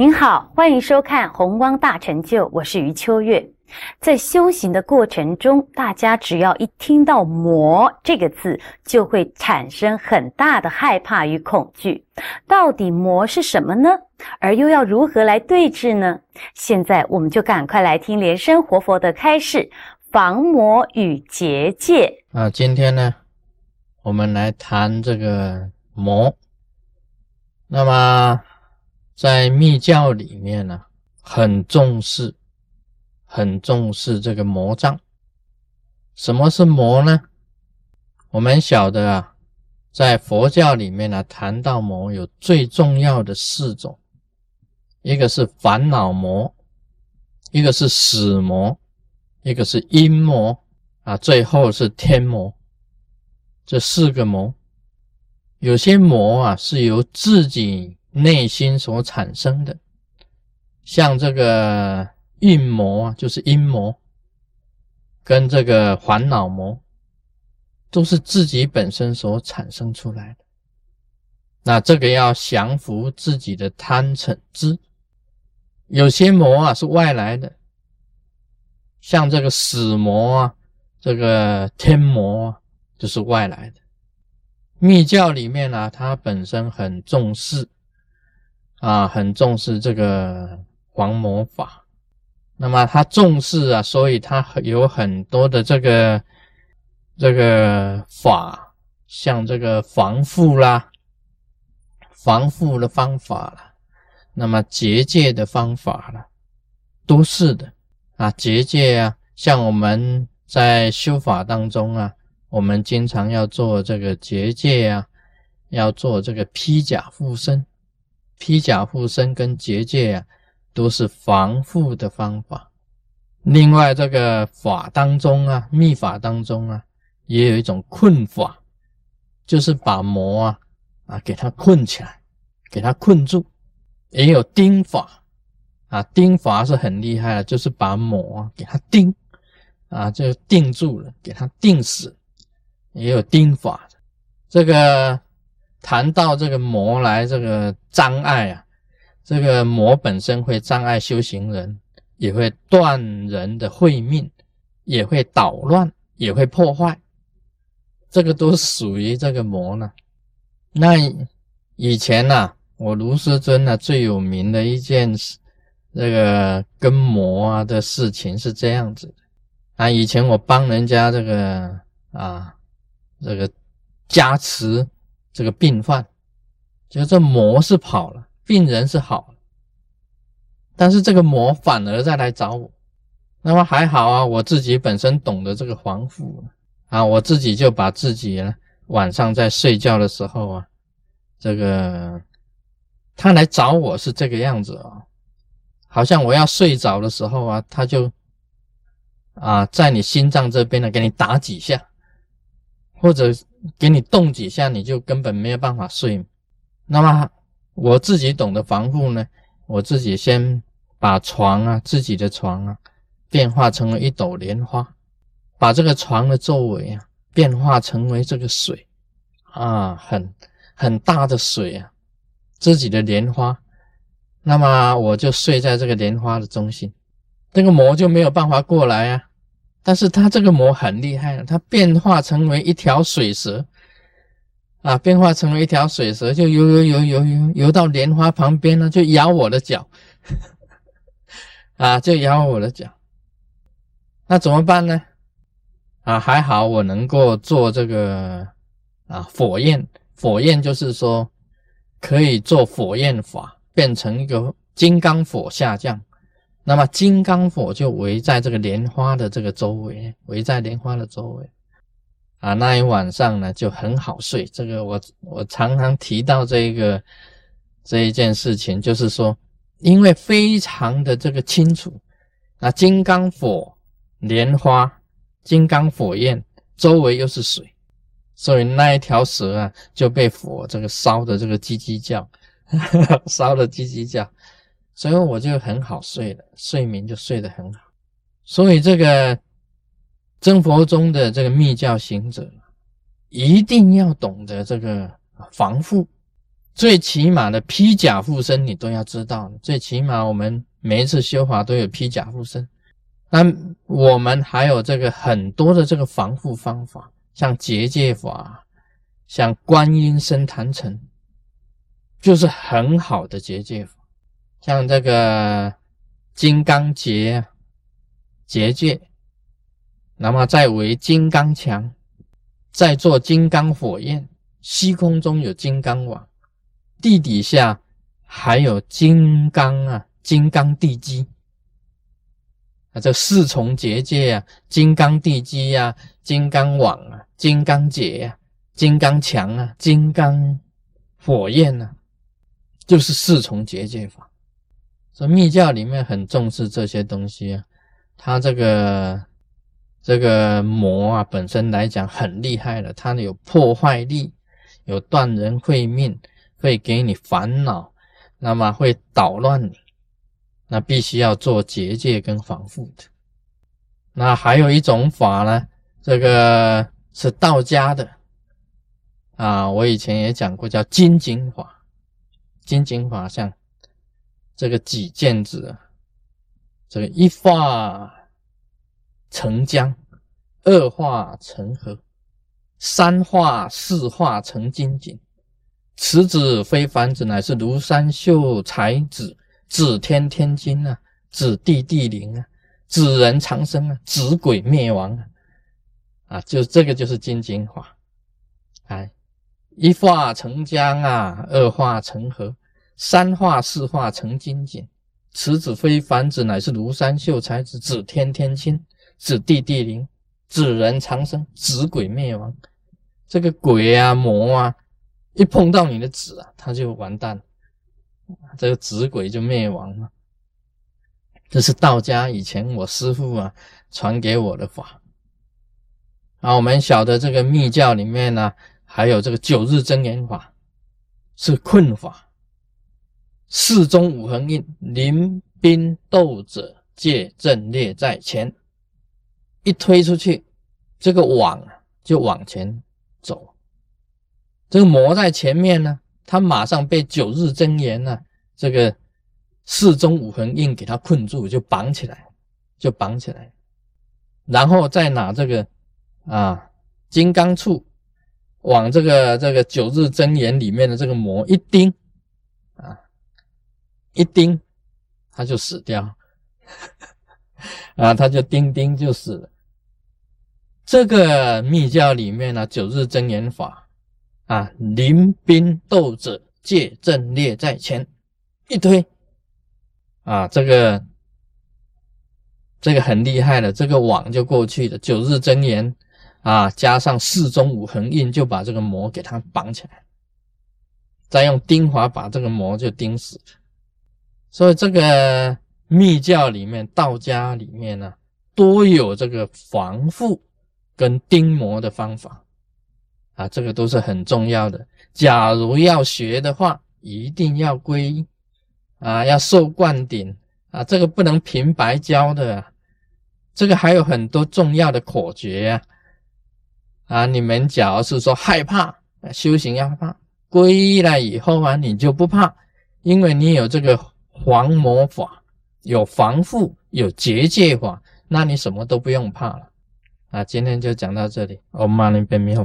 您好，欢迎收看《红光大成就》，我是余秋月。在修行的过程中，大家只要一听到“魔”这个字，就会产生很大的害怕与恐惧。到底魔是什么呢？而又要如何来对治呢？现在我们就赶快来听莲生活佛的开示：防魔与结界。啊，今天呢，我们来谈这个魔。那么，在密教里面呢，很重视。很重视这个魔障。什么是魔呢？我们晓得啊，在佛教里面呢，谈到魔有最重要的四种，一个是烦恼魔，一个是死魔，一个是阴魔啊，最后是天魔。这四个魔，有些魔啊是由自己内心所产生的，像这个。阴魔啊，就是阴魔，跟这个烦恼魔，都是自己本身所产生出来的。那这个要降服自己的贪嗔痴。有些魔啊是外来的，像这个死魔啊，这个天魔啊，就是外来的。密教里面呢，它本身很重视啊，很重视这个黄魔法。那么他重视啊，所以他有很多的这个这个法，像这个防护啦、防护的方法啦，那么结界的方法啦，都是的啊。结界啊，像我们在修法当中啊，我们经常要做这个结界啊，要做这个披甲护身，披甲护身跟结界啊。都是防护的方法。另外，这个法当中啊，秘法当中啊，也有一种困法，就是把魔啊啊给它困起来，给它困住。也有钉法啊，钉法是很厉害的，就是把魔啊给它钉啊，就定住了，给它定死。也有钉法。这个谈到这个魔来这个障碍啊。这个魔本身会障碍修行人，也会断人的慧命，也会捣乱，也会破坏。这个都属于这个魔呢。那以前呢，我卢师尊呢最有名的一件事，这个跟魔啊的事情是这样子的啊。以前我帮人家这个啊，这个加持这个病患，就这魔是跑了。病人是好了，但是这个魔反而再来找我，那么还好啊，我自己本身懂得这个防护啊，我自己就把自己呢晚上在睡觉的时候啊，这个他来找我是这个样子啊，好像我要睡着的时候啊，他就啊在你心脏这边呢给你打几下，或者给你动几下，你就根本没有办法睡，那么。我自己懂得防护呢，我自己先把床啊，自己的床啊，变化成为一朵莲花，把这个床的周围啊，变化成为这个水啊，很很大的水啊，自己的莲花，那么我就睡在这个莲花的中心，这个魔就没有办法过来啊，但是它这个魔很厉害，它变化成为一条水蛇。啊，变化成为一条水蛇，就游游游游游游到莲花旁边呢，就咬我的脚，啊，就咬我的脚。那怎么办呢？啊，还好我能够做这个啊火焰，火焰就是说可以做火焰法，变成一个金刚火下降。那么金刚火就围在这个莲花的这个周围，围在莲花的周围。啊，那一晚上呢就很好睡。这个我我常常提到这个这一件事情，就是说，因为非常的这个清楚，那金刚火莲花、金刚火焰周围又是水，所以那一条蛇啊就被火这个烧的这个叽叽叫，烧的叽叽叫，所以我就很好睡了，睡眠就睡得很好。所以这个。真佛中的这个密教行者，一定要懂得这个防护，最起码的披甲护身你都要知道。最起码我们每一次修法都有披甲护身，那我们还有这个很多的这个防护方法，像结界法，像观音生坛城，就是很好的结界法，像这个金刚结结界，那么再为金刚墙，再做金刚火焰，虚空中有金刚网。地底下还有金刚啊，金刚地基啊，这四重结界啊，金刚地基呀，金刚网啊，金刚结呀，金刚墙啊，金刚火焰呐，就是四重结界法。这密教里面很重视这些东西啊，它这个这个魔啊，本身来讲很厉害的，它有破坏力，有断人会命。会给你烦恼，那么会捣乱你，那必须要做结界跟防护的。那还有一种法呢，这个是道家的啊，我以前也讲过，叫金井法。金井法像这个几剑子，这个一化成江，二化成河，三化四化成金井。此子非凡子，乃是庐山秀才子，子天天经啊，子地地灵啊，子人长生啊，子鬼灭亡啊，啊，就这个就是金睛法，哎，一化成江啊，二化成河，三化四化成金井。此子非凡子，乃是庐山秀才子，指天天经，指地地灵，指人长生，指鬼灭亡。这个鬼啊，魔啊。一碰到你的子啊，他就完蛋，这个子鬼就灭亡了。这是道家以前我师父啊传给我的法。啊，我们晓得这个密教里面呢，还有这个九日真言法，是困法。四中五横印，临兵斗者，借阵列在前，一推出去，这个网就往前走。这个魔在前面呢，他马上被九日真言呢，这个四中五横印给他困住，就绑起来，就绑起来，然后再拿这个啊金刚杵往这个这个九日真言里面的这个魔一钉，一钉他就死掉啊，他就钉钉就死了。这个密教里面呢，九日真言法。啊！临兵斗者，借阵列在前，一推，啊，这个这个很厉害的，这个网就过去了。九日真言啊，加上四中五横印，就把这个魔给它绑起来，再用钉环把这个魔就钉死了。所以这个密教里面、道家里面呢，都有这个防护跟钉魔的方法。啊，这个都是很重要的。假如要学的话，一定要皈依啊，要受灌顶啊，这个不能平白教的。这个还有很多重要的口诀呀。啊，你们假如是说害怕修行要怕，皈依了以后啊，你就不怕，因为你有这个防魔法，有防护，有结界法，那你什么都不用怕了。啊，今天就讲到这里，我们明天没有。